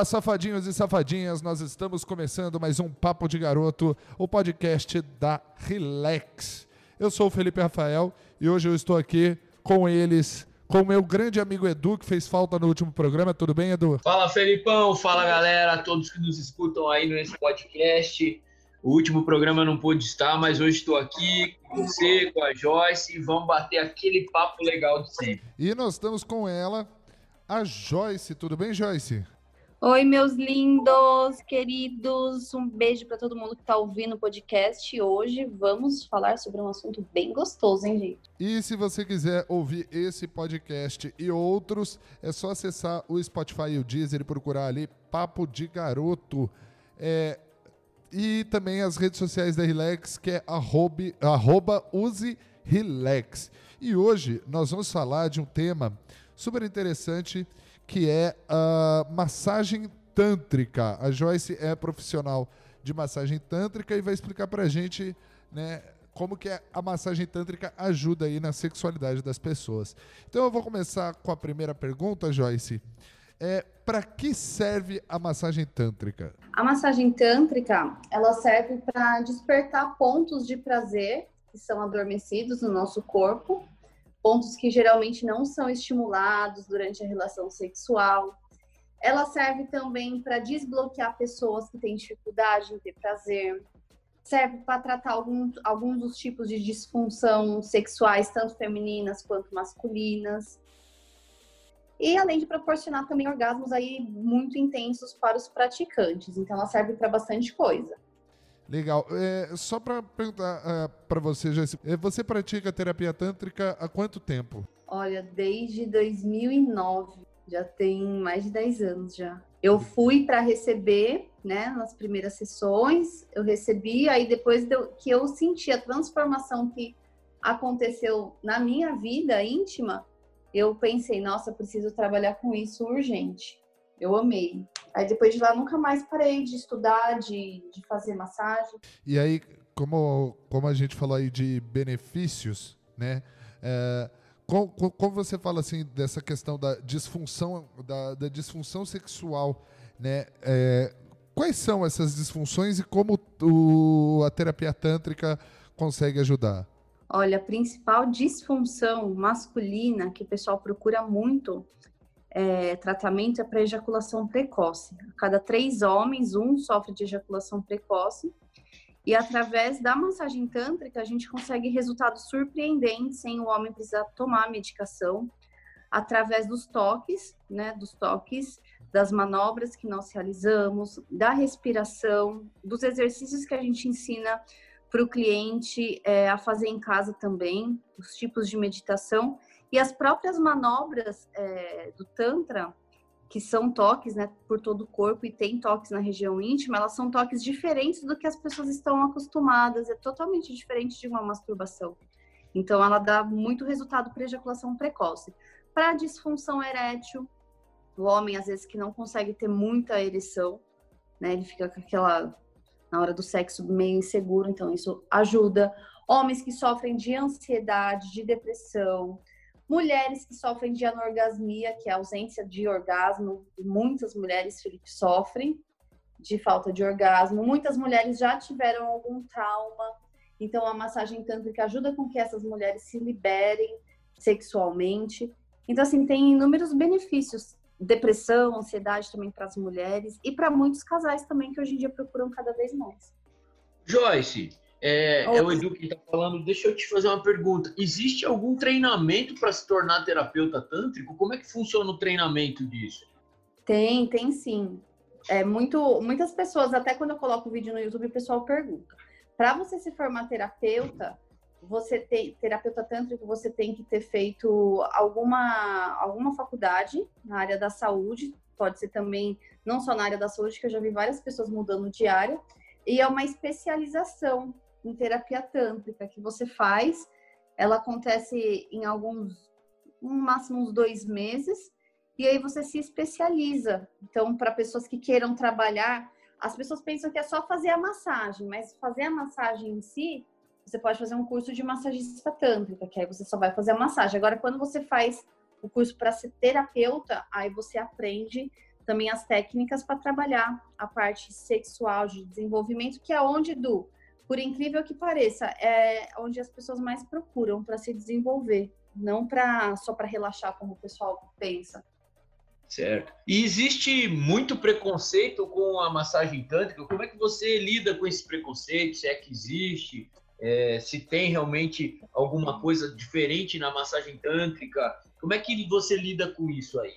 Fala, safadinhos e safadinhas, nós estamos começando mais um Papo de Garoto, o podcast da Relax. Eu sou o Felipe Rafael e hoje eu estou aqui com eles, com o meu grande amigo Edu, que fez falta no último programa. Tudo bem, Edu? Fala, Felipão. Fala, galera, todos que nos escutam aí nesse podcast. O último programa não pude estar, mas hoje estou aqui com você, com a Joyce, e vamos bater aquele papo legal de sempre. E nós estamos com ela, a Joyce. Tudo bem, Joyce? Oi, meus lindos, queridos. Um beijo para todo mundo que está ouvindo o podcast. Hoje vamos falar sobre um assunto bem gostoso, hein, gente? E se você quiser ouvir esse podcast e outros, é só acessar o Spotify e o Deezer e procurar ali Papo de Garoto. É, e também as redes sociais da Relax, que é arroba, arroba use Relax. E hoje nós vamos falar de um tema super interessante que é a massagem tântrica. A Joyce é profissional de massagem tântrica e vai explicar pra gente, né, como que a massagem tântrica ajuda aí na sexualidade das pessoas. Então eu vou começar com a primeira pergunta, Joyce. É, para que serve a massagem tântrica? A massagem tântrica, ela serve para despertar pontos de prazer que são adormecidos no nosso corpo, pontos que geralmente não são estimulados durante a relação sexual. Ela serve também para desbloquear pessoas que têm dificuldade em ter prazer. Serve para tratar alguns, alguns dos tipos de disfunção sexuais, tanto femininas quanto masculinas. E além de proporcionar também orgasmos aí muito intensos para os praticantes. Então ela serve para bastante coisa. Legal. É, só para perguntar uh, para você, Jéssica, é, você pratica terapia tântrica há quanto tempo? Olha, desde 2009. Já tem mais de 10 anos já. Eu fui para receber, né, nas primeiras sessões, eu recebi, aí depois que eu senti a transformação que aconteceu na minha vida íntima, eu pensei, nossa, preciso trabalhar com isso urgente. Eu amei. Aí depois de lá nunca mais parei de estudar, de, de fazer massagem. E aí, como, como a gente falou aí de benefícios, né? É, como, como, você fala assim dessa questão da disfunção, da, da disfunção sexual, né? É, quais são essas disfunções e como o, a terapia tântrica consegue ajudar? Olha, a principal disfunção masculina que o pessoal procura muito é, tratamento é para ejaculação precoce. A cada três homens, um sofre de ejaculação precoce. E através da massagem tântrica, a gente consegue resultados surpreendentes sem o homem precisar tomar medicação, através dos toques, né, dos toques, das manobras que nós realizamos, da respiração, dos exercícios que a gente ensina para o cliente é, a fazer em casa também, os tipos de meditação e as próprias manobras é, do Tantra, que são toques né, por todo o corpo e tem toques na região íntima, elas são toques diferentes do que as pessoas estão acostumadas, é totalmente diferente de uma masturbação. Então, ela dá muito resultado para ejaculação precoce. Para disfunção erétil, o homem, às vezes, que não consegue ter muita ereção, né, ele fica com aquela na hora do sexo meio inseguro, então isso ajuda. Homens que sofrem de ansiedade, de depressão, mulheres que sofrem de anorgasmia, que é a ausência de orgasmo, muitas mulheres, Felipe, sofrem de falta de orgasmo. Muitas mulheres já tiveram algum trauma, então a massagem tântrica ajuda com que essas mulheres se liberem sexualmente. Então, assim, tem inúmeros benefícios depressão, ansiedade também para as mulheres e para muitos casais também que hoje em dia procuram cada vez mais. Joyce, é, é o Edu que está falando. Deixa eu te fazer uma pergunta. Existe algum treinamento para se tornar terapeuta tântrico? Como é que funciona o treinamento disso? Tem, tem sim. É muito, muitas pessoas, até quando eu coloco o vídeo no YouTube, o pessoal pergunta: para você se formar terapeuta, você tem terapeuta tântrico, você tem que ter feito alguma alguma faculdade na área da saúde, pode ser também não só na área da saúde, que eu já vi várias pessoas mudando de área, e é uma especialização em terapia tântrica que você faz. Ela acontece em alguns, no máximo uns dois meses, e aí você se especializa. Então, para pessoas que queiram trabalhar, as pessoas pensam que é só fazer a massagem, mas fazer a massagem em si você pode fazer um curso de massagista tântrica, que aí você só vai fazer a massagem. Agora, quando você faz o curso para ser terapeuta, aí você aprende também as técnicas para trabalhar a parte sexual de desenvolvimento, que é onde, do por incrível que pareça, é onde as pessoas mais procuram para se desenvolver, não para só para relaxar como o pessoal pensa. Certo. E existe muito preconceito com a massagem tântrica. Como é que você lida com esse preconceito? Se é que existe? É, se tem realmente alguma coisa diferente na massagem tântrica? Como é que você lida com isso aí?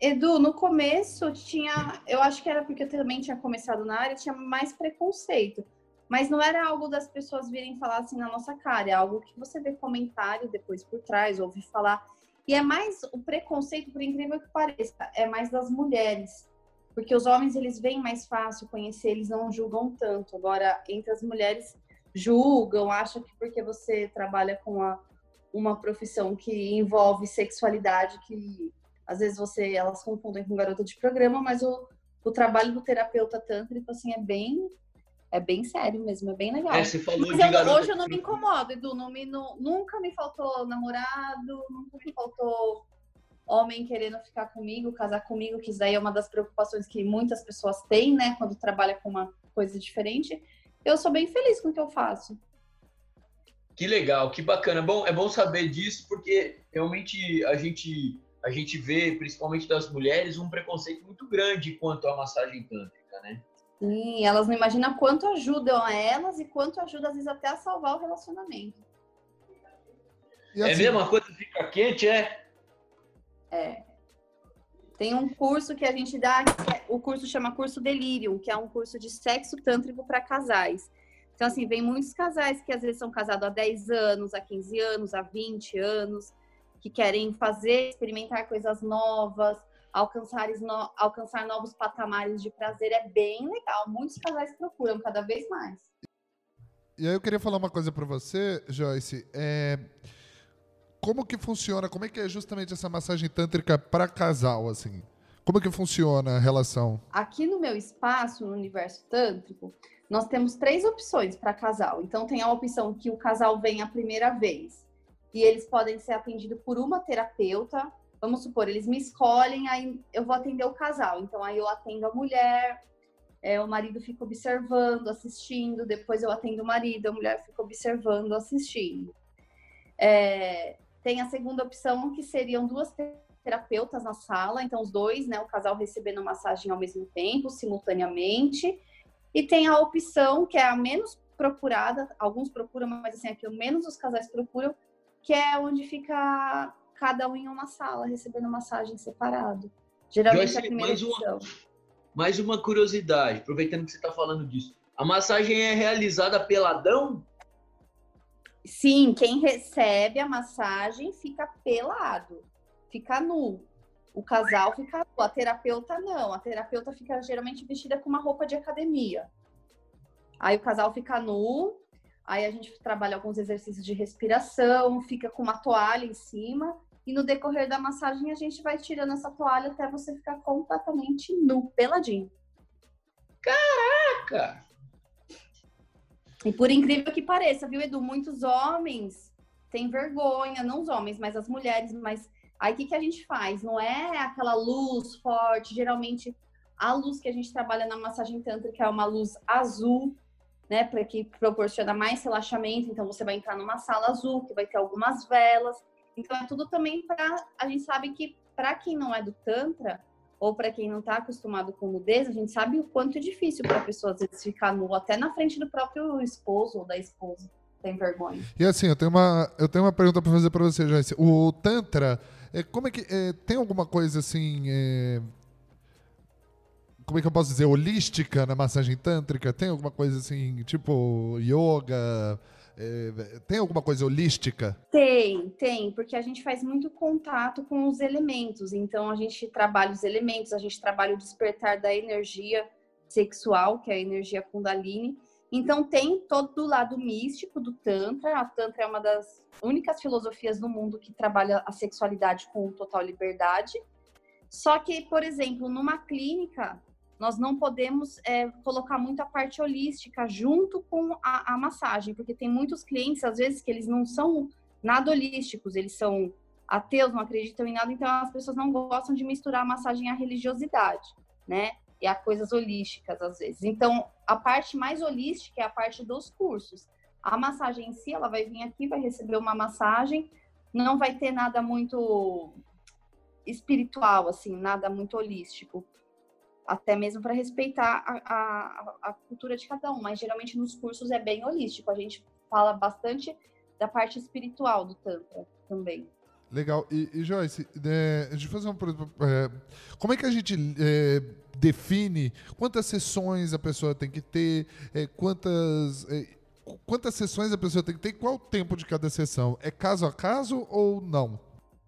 Edu, no começo tinha, eu acho que era porque eu também tinha começado na área, tinha mais preconceito. Mas não era algo das pessoas virem falar assim na nossa cara, é algo que você vê comentário depois por trás, ouve falar. E é mais o preconceito, por incrível que pareça, é mais das mulheres. Porque os homens, eles vêm mais fácil conhecer, eles não julgam tanto. Agora, entre as mulheres, julgam, acham que porque você trabalha com uma profissão que envolve sexualidade, que às vezes você elas confundem com garota de programa, mas o, o trabalho do terapeuta tântrico, assim, é bem é bem sério mesmo, é bem legal. É, você falou Mas de eu, garota... hoje eu não me incomodo, Edu. Não me, não, nunca me faltou namorado, nunca me faltou homem querendo ficar comigo, casar comigo, que isso daí é uma das preocupações que muitas pessoas têm, né? Quando trabalha com uma coisa diferente. Eu sou bem feliz com o que eu faço. Que legal, que bacana. Bom, é bom saber disso, porque realmente a gente, a gente vê, principalmente das mulheres, um preconceito muito grande quanto à massagem tântrica, né? Sim, elas não imaginam quanto ajudam a elas e quanto ajuda, às vezes, até a salvar o relacionamento. É assim, é mesmo? A coisa fica quente, é? É. Tem um curso que a gente dá, é, o curso chama Curso Delirium, que é um curso de sexo tântrico para casais. Então, assim, vem muitos casais que às vezes são casados há 10 anos, há 15 anos, há 20 anos, que querem fazer, experimentar coisas novas, alcançar, no, alcançar novos patamares de prazer é bem legal. Muitos casais procuram cada vez mais. E aí eu queria falar uma coisa para você, Joyce. É... Como que funciona? Como é que é justamente essa massagem tântrica para casal, assim? Como que funciona a relação? Aqui no meu espaço, no universo tântrico, nós temos três opções para casal. Então tem a opção que o casal vem a primeira vez e eles podem ser atendidos por uma terapeuta vamos supor, eles me escolhem, aí eu vou atender o casal. Então, aí eu atendo a mulher, é, o marido fica observando, assistindo, depois eu atendo o marido, a mulher fica observando, assistindo. É, tem a segunda opção, que seriam duas terapeutas na sala, então os dois, né, o casal recebendo massagem ao mesmo tempo, simultaneamente. E tem a opção, que é a menos procurada, alguns procuram, mas assim, é que menos os casais procuram, que é onde fica cada um em uma sala, recebendo massagem separado. Geralmente Joyce, a primeira mais uma, mais uma curiosidade, aproveitando que você está falando disso. A massagem é realizada peladão? Sim, quem recebe a massagem fica pelado, fica nu. O casal fica nu, a terapeuta não. A terapeuta fica geralmente vestida com uma roupa de academia. Aí o casal fica nu, aí a gente trabalha alguns exercícios de respiração, fica com uma toalha em cima e no decorrer da massagem a gente vai tirando essa toalha até você ficar completamente nu, peladinho. Caraca! E por incrível que pareça, viu, Edu? Muitos homens têm vergonha, não os homens, mas as mulheres. Mas aí o que, que a gente faz? Não é aquela luz forte. Geralmente a luz que a gente trabalha na massagem tântrica é uma luz azul, né? Para que proporciona mais relaxamento. Então você vai entrar numa sala azul, que vai ter algumas velas. Então é tudo também para a gente sabe que para quem não é do tantra ou para quem não está acostumado com nudez, a gente sabe o quanto é difícil para a pessoa às vezes ficar nu até na frente do próprio esposo ou da esposa. Tem vergonha. E assim, eu tenho uma, eu tenho uma pergunta para fazer para você, Joyce. O Tantra, é, como é que. É, tem alguma coisa assim. É, como é que eu posso dizer? Holística na massagem tântrica? Tem alguma coisa assim, tipo yoga? É, tem alguma coisa holística? Tem, tem, porque a gente faz muito contato com os elementos. Então, a gente trabalha os elementos, a gente trabalha o despertar da energia sexual, que é a energia Kundalini. Então, tem todo o lado místico do Tantra. A Tantra é uma das únicas filosofias no mundo que trabalha a sexualidade com total liberdade. Só que, por exemplo, numa clínica, nós não podemos é, colocar muito a parte holística junto com a, a, massagem, porque tem muitos clientes, às vezes, que eles não são nada holísticos, eles são ateus não acreditam em nada, então as pessoas não gostam de misturar a massagem à religiosidade, né? E a coisas holísticas às vezes. Então, a parte mais holística é a parte dos cursos. A massagem em si, ela vai vir aqui, vai receber uma massagem, não vai ter nada muito espiritual, assim, nada muito holístico. Até mesmo para respeitar a, a, a, cultura de cada um, mas geralmente nos cursos é bem holístico. A gente fala bastante da parte espiritual do Tantra também. Legal. E, e Joyce, é, deixa eu fazer uma é, Como é que a gente é, define quantas sessões a pessoa tem que ter, é, quantas. É, quantas sessões a pessoa tem que ter qual o tempo de cada sessão? É caso a caso ou não?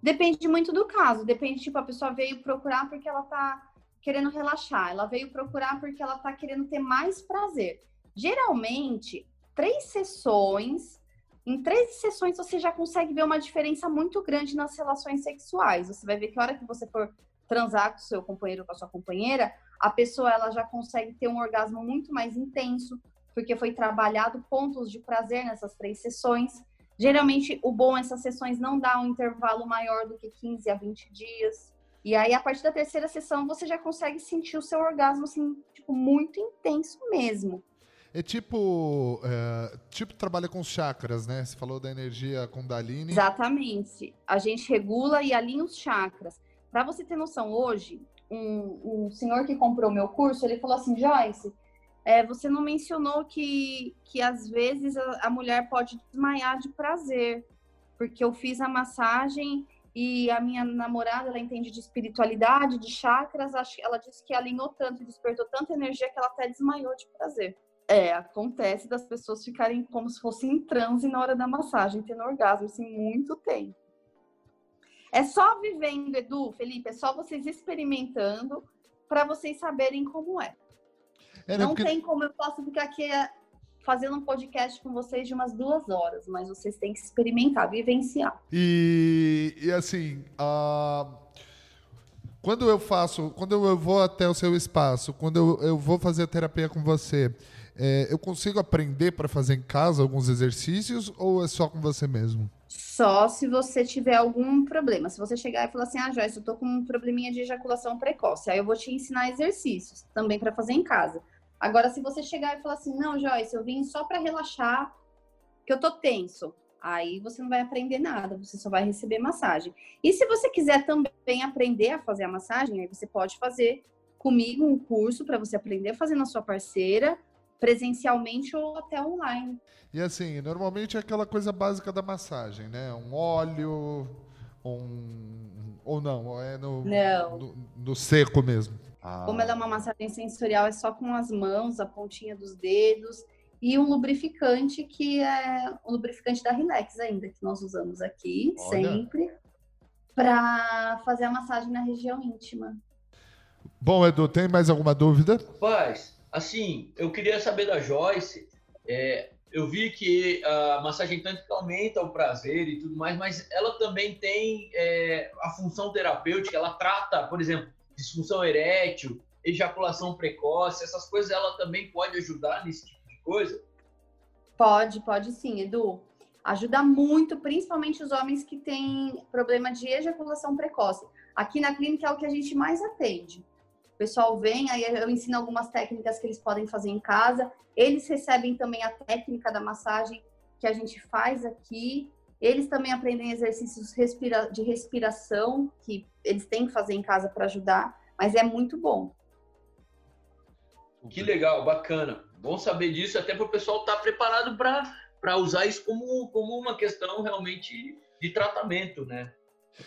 Depende muito do caso. Depende, tipo, a pessoa veio procurar porque ela tá querendo relaxar. Ela veio procurar porque ela tá querendo ter mais prazer. Geralmente, três sessões. Em três sessões você já consegue ver uma diferença muito grande nas relações sexuais. Você vai ver que a hora que você for transar com seu companheiro ou com a sua companheira, a pessoa ela já consegue ter um orgasmo muito mais intenso, porque foi trabalhado pontos de prazer nessas três sessões. Geralmente, o bom essas sessões não dá um intervalo maior do que 15 a 20 dias. E aí, a partir da terceira sessão, você já consegue sentir o seu orgasmo, assim, tipo, muito intenso mesmo. É tipo, é, tipo trabalha com chakras, né? Você falou da energia Kundalini. Exatamente. A gente regula e alinha os chakras. Para você ter noção, hoje, um, um senhor que comprou meu curso, ele falou assim, Joyce, é, você não mencionou que, que às vezes a, a, mulher pode desmaiar de prazer, porque eu fiz a massagem e a minha namorada, ela entende de espiritualidade, de chakras, ela disse que alinhou tanto, despertou tanta energia que ela até desmaiou de prazer. É, acontece das pessoas ficarem como se fossem em transe na hora da massagem, tendo orgasmo, assim, muito tempo. É só vivendo, Edu, Felipe, é só vocês experimentando para vocês saberem como é. É, né, não porque... tem como eu posso ficar aqui é, fazendo um podcast com vocês de umas duas horas, mas vocês têm que experimentar, vivenciar. E, e assim, uh, quando eu faço, quando eu vou até o seu espaço, quando eu, eu vou fazer a terapia com você, é, eu consigo aprender para fazer em casa alguns exercícios ou é só com você mesmo? Só se você tiver algum problema. Se você chegar e falar assim, ah, Joyce, eu tô com um probleminha de ejaculação precoce, aí eu vou te ensinar exercícios também para fazer em casa. Agora, se você chegar e falar assim, não, Joyce, eu vim só para relaxar, que eu tô tenso, aí você não vai aprender nada, você só vai receber massagem. E se você quiser também aprender a fazer a massagem, aí você pode fazer comigo um curso para você aprender a fazer na sua parceira, presencialmente ou até online. E assim, normalmente é aquela coisa básica da massagem, né? Um óleo, um ou não, é no, não. no, no seco mesmo. Ah. Como ela é uma massagem sensorial, é só com as mãos, a pontinha dos dedos e um lubrificante que é o lubrificante da Relax ainda, que nós usamos aqui Olha. sempre para fazer a massagem na região íntima. Bom, Edu, tem mais alguma dúvida? Rapaz, assim, eu queria saber da Joyce. É, eu vi que a massagem tântrica aumenta o prazer e tudo mais, mas ela também tem é, a função terapêutica. Ela trata, por exemplo, disfunção erétil, ejaculação precoce, essas coisas ela também pode ajudar nesse tipo de coisa? Pode, pode sim, Edu. Ajuda muito, principalmente os homens que têm problema de ejaculação precoce. Aqui na clínica é o que a gente mais atende. O pessoal vem, aí eu ensino algumas técnicas que eles podem fazer em casa. Eles recebem também a técnica da massagem que a gente faz aqui. Eles também aprendem exercícios respira de respiração, que eles têm que fazer em casa para ajudar, mas é muito bom. Que legal, bacana. Bom saber disso, até para o pessoal estar tá preparado para usar isso como, como uma questão realmente de tratamento, né?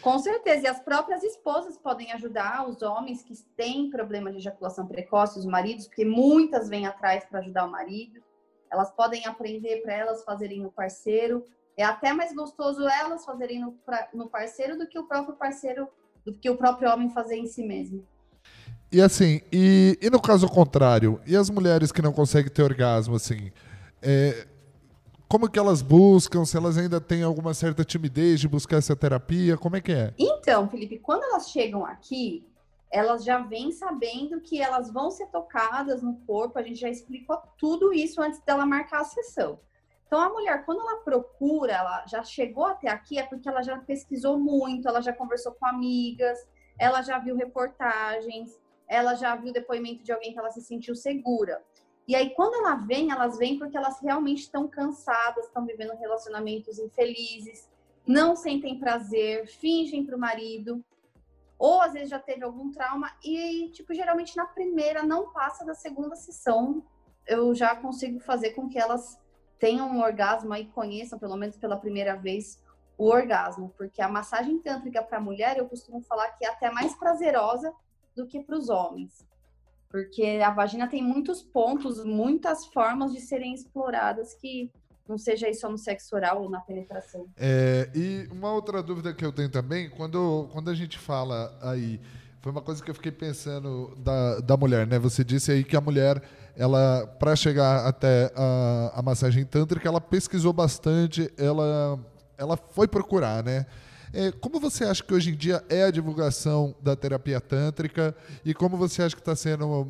Com certeza, e as próprias esposas podem ajudar os homens que têm problemas de ejaculação precoce, os maridos, porque muitas vêm atrás para ajudar o marido. Elas podem aprender para elas fazerem no parceiro, é até mais gostoso elas fazerem no, no parceiro do que o próprio parceiro, do que o próprio homem fazer em si mesmo. E assim, e, e no caso contrário, e as mulheres que não conseguem ter orgasmo, assim, é, como que elas buscam? Se elas ainda têm alguma certa timidez de buscar essa terapia, como é que é? Então, Felipe, quando elas chegam aqui, elas já vêm sabendo que elas vão ser tocadas no corpo, a gente já explicou tudo isso antes dela marcar a sessão. Então, a mulher, quando ela procura, ela já chegou até aqui, é porque ela já pesquisou muito, ela já conversou com amigas, ela já viu reportagens, ela já viu depoimento de alguém que ela se sentiu segura. E aí, quando ela vem, elas vêm porque elas realmente estão cansadas, estão vivendo relacionamentos infelizes, não sentem prazer, fingem para o marido, ou às vezes já teve algum trauma e, tipo, geralmente na primeira não passa da segunda sessão, eu já consigo fazer com que elas tenham um orgasmo e conheçam, pelo menos pela primeira vez, o orgasmo, porque a massagem tântrica para a mulher eu costumo falar que é até mais prazerosa do que para os homens, porque a vagina tem muitos pontos, muitas formas de serem exploradas que não seja isso no sexo oral ou na penetração. É, e uma outra dúvida que eu tenho também, quando, quando a gente fala aí, foi uma coisa que eu fiquei pensando da, da mulher, né? Você disse aí que a mulher, ela, para chegar até a, a massagem tântrica, ela pesquisou bastante, ela, ela foi procurar, né? É, como você acha que hoje em dia é a divulgação da terapia tântrica e como você acha que está sendo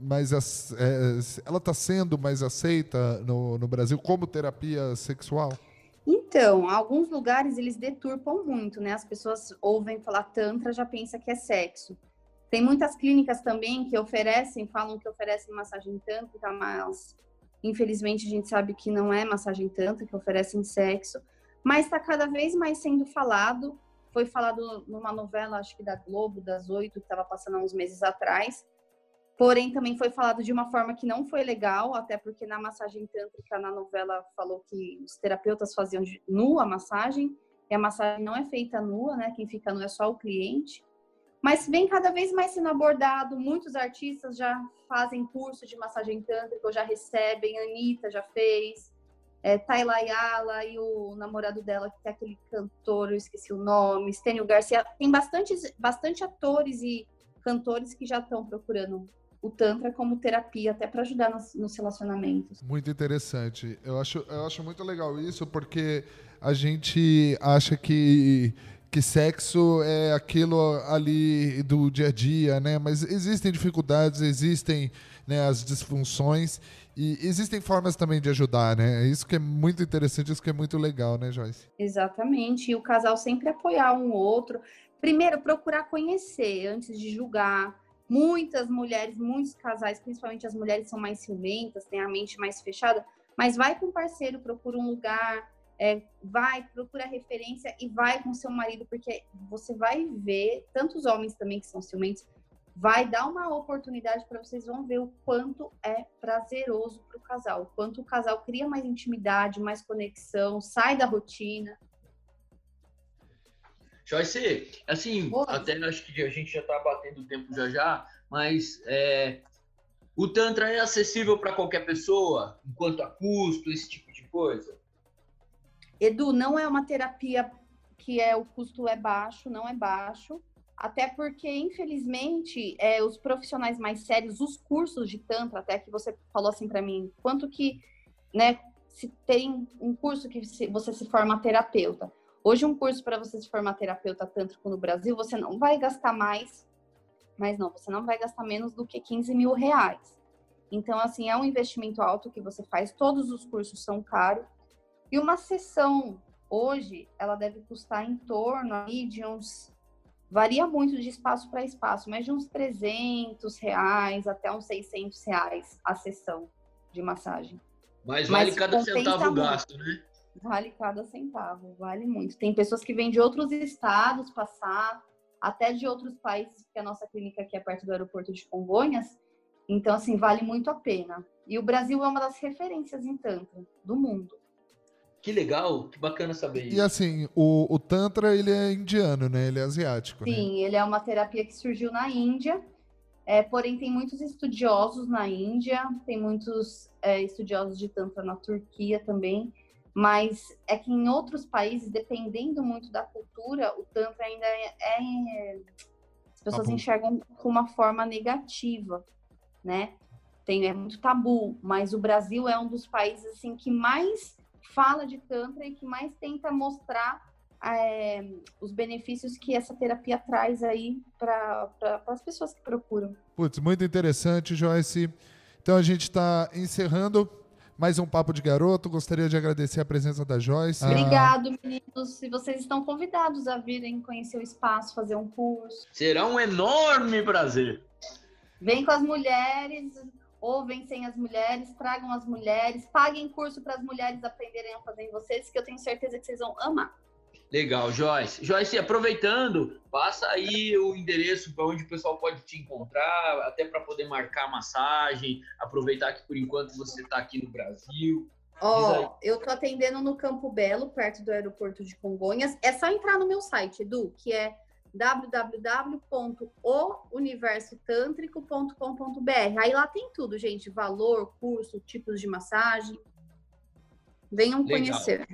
mais é, ela está sendo mais aceita no, no Brasil como terapia sexual? Então, alguns lugares eles deturpam muito, né? As pessoas ouvem falar tantra já pensa que é sexo. Tem muitas clínicas também que oferecem, falam que oferecem massagem tântrica, mas infelizmente a gente sabe que não é massagem tântrica, que oferecem sexo. Mas está cada vez mais sendo falado. Foi falado numa novela, acho que da Globo, das oito, que estava passando há uns meses atrás, Porém, também foi falado de uma forma que não foi legal, até porque na massagem tântrica, na novela, falou que os terapeutas faziam nua a massagem, e a massagem não é feita nua, né? Quem fica nu é só o cliente. Mas vem cada vez mais sendo abordado, muitos artistas já fazem curso de massagem tântrica, ou já recebem, a Anitta já fez, é, Tayla Ayala e o namorado dela, que é aquele cantor, eu esqueci o nome, Stênio Garcia, tem bastante, bastante atores e cantores que já estão procurando o Tantra como terapia, até para ajudar nos, nos, relacionamentos. Muito interessante. Eu acho, eu acho muito legal isso, porque a gente acha que que sexo é aquilo ali do dia a dia, né? Mas existem dificuldades, existem né, as disfunções e existem formas também de ajudar, né? Isso que é muito interessante, isso que é muito legal, né, Joyce? Exatamente. E o casal sempre apoiar um outro. Primeiro, procurar conhecer antes de julgar Muitas mulheres, muitos casais, principalmente as mulheres são mais ciumentas, têm a mente mais fechada, mas vai com o parceiro, procura um lugar, é, vai, procura referência e vai com seu marido, porque você vai ver, tantos homens também que são ciumentos, vai dar uma oportunidade para vocês vão ver o quanto é prazeroso para o casal, o quanto o casal cria mais intimidade, mais conexão, sai da rotina. Joyce, assim, até acho que a gente já está batendo o tempo já já, mas é, o Tantra é acessível para qualquer pessoa, enquanto a custo, esse tipo de coisa? Edu, não é uma terapia que é o custo é baixo, não é baixo, até porque, infelizmente, é, os profissionais mais sérios, os cursos de Tantra, até que você falou assim para mim, quanto que, né, se tem um curso que você se forma terapeuta, Hoje, um curso para você se formar terapeuta tântrico no Brasil, você não vai gastar mais, mas não, você não vai gastar menos do que 15 mil reais. Então, assim, é um investimento alto que você faz, todos os cursos são caros. E uma sessão, hoje, ela deve custar em torno aí de uns. Varia muito de espaço para espaço, mas de uns 300 reais até uns 600 reais a sessão de massagem. Mas vale mas cada centavo gasto, né? Vale cada centavo, vale muito. Tem pessoas que vêm de outros estados passar, até de outros países, porque a nossa clínica aqui é perto do aeroporto de Congonhas. Então, assim, vale muito a pena. E o Brasil é uma das referências em Tantra do mundo. Que legal, que bacana saber isso. E assim, o, o Tantra, ele é indiano, né? Ele é asiático, né? Sim, né? ele é uma terapia que surgiu na Índia. É, porém, tem muitos estudiosos na Índia, tem muitos é, estudiosos de Tantra na Turquia também. Mas é que em outros países, dependendo muito da cultura, o Tantra ainda é. é as pessoas tabu. enxergam com uma forma negativa, né? Tem, é muito tabu, mas o Brasil é um dos países assim que mais fala de Tantra e que mais tenta mostrar é, os benefícios que essa terapia traz aí para pra, as pessoas que procuram. Putz, muito interessante, Joyce. Então a gente está encerrando mais um Papo de Garoto. Gostaria de agradecer a presença da Joyce. Obrigado, ah. meninos. E vocês estão convidados a virem conhecer o espaço, fazer um curso. Será um enorme prazer. Vem com as mulheres, ou vem sem as mulheres, tragam as mulheres, paguem curso para as mulheres aprenderem a fazer em vocês, que eu tenho certeza que vocês vão amar. Legal, Joyce. Joyce, aproveitando, passa aí o endereço para onde o pessoal pode te encontrar, até para poder marcar massagem, aproveitar que por enquanto você está aqui no Brasil. Ó, oh, eu tô atendendo no Campo Belo, perto do aeroporto de Congonhas. É só entrar no meu site, Edu, que é www.ouniversotantrico.com.br. Aí lá tem tudo, gente, valor, curso, tipos de massagem. Venham Legal. conhecer.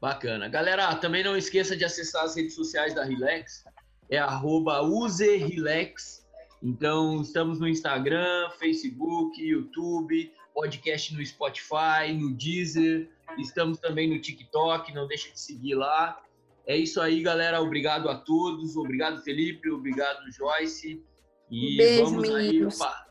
Bacana. Galera, também não esqueça de acessar as redes sociais da Relax. É arroba userelax. Então, estamos no Instagram, Facebook, YouTube, podcast no Spotify, no Deezer. Estamos também no TikTok, não deixa de seguir lá. É isso aí, galera. Obrigado a todos. Obrigado, Felipe. Obrigado, Joyce. E Beijo, vamos meninos. aí pa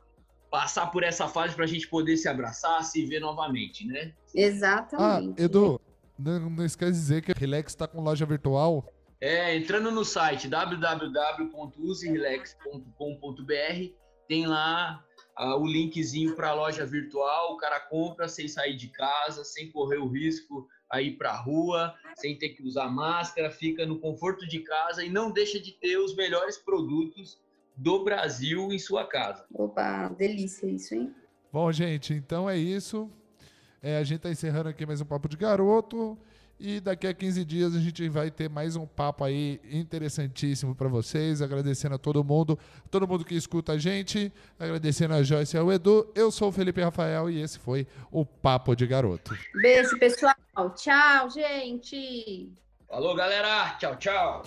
passar por essa fase para a gente poder se abraçar, se ver novamente, né? Exatamente. Ah, Edu, não, não esquece de dizer que a Relax está com loja virtual. É, entrando no site www.userelax.com.br, tem lá uh, o linkzinho para a loja virtual. O cara compra sem sair de casa, sem correr o risco a ir para a rua, sem ter que usar máscara, fica no conforto de casa e não deixa de ter os melhores produtos do Brasil em sua casa. Opa, delícia isso, hein? Bom, gente, então é isso. É, a gente está encerrando aqui mais um Papo de Garoto. E daqui a 15 dias a gente vai ter mais um papo aí interessantíssimo para vocês. Agradecendo a todo mundo, todo mundo que escuta a gente. Agradecendo a Joyce e ao Edu. Eu sou o Felipe Rafael e esse foi o Papo de Garoto. Beijo, pessoal. Tchau, gente. Falou, galera. Tchau, tchau.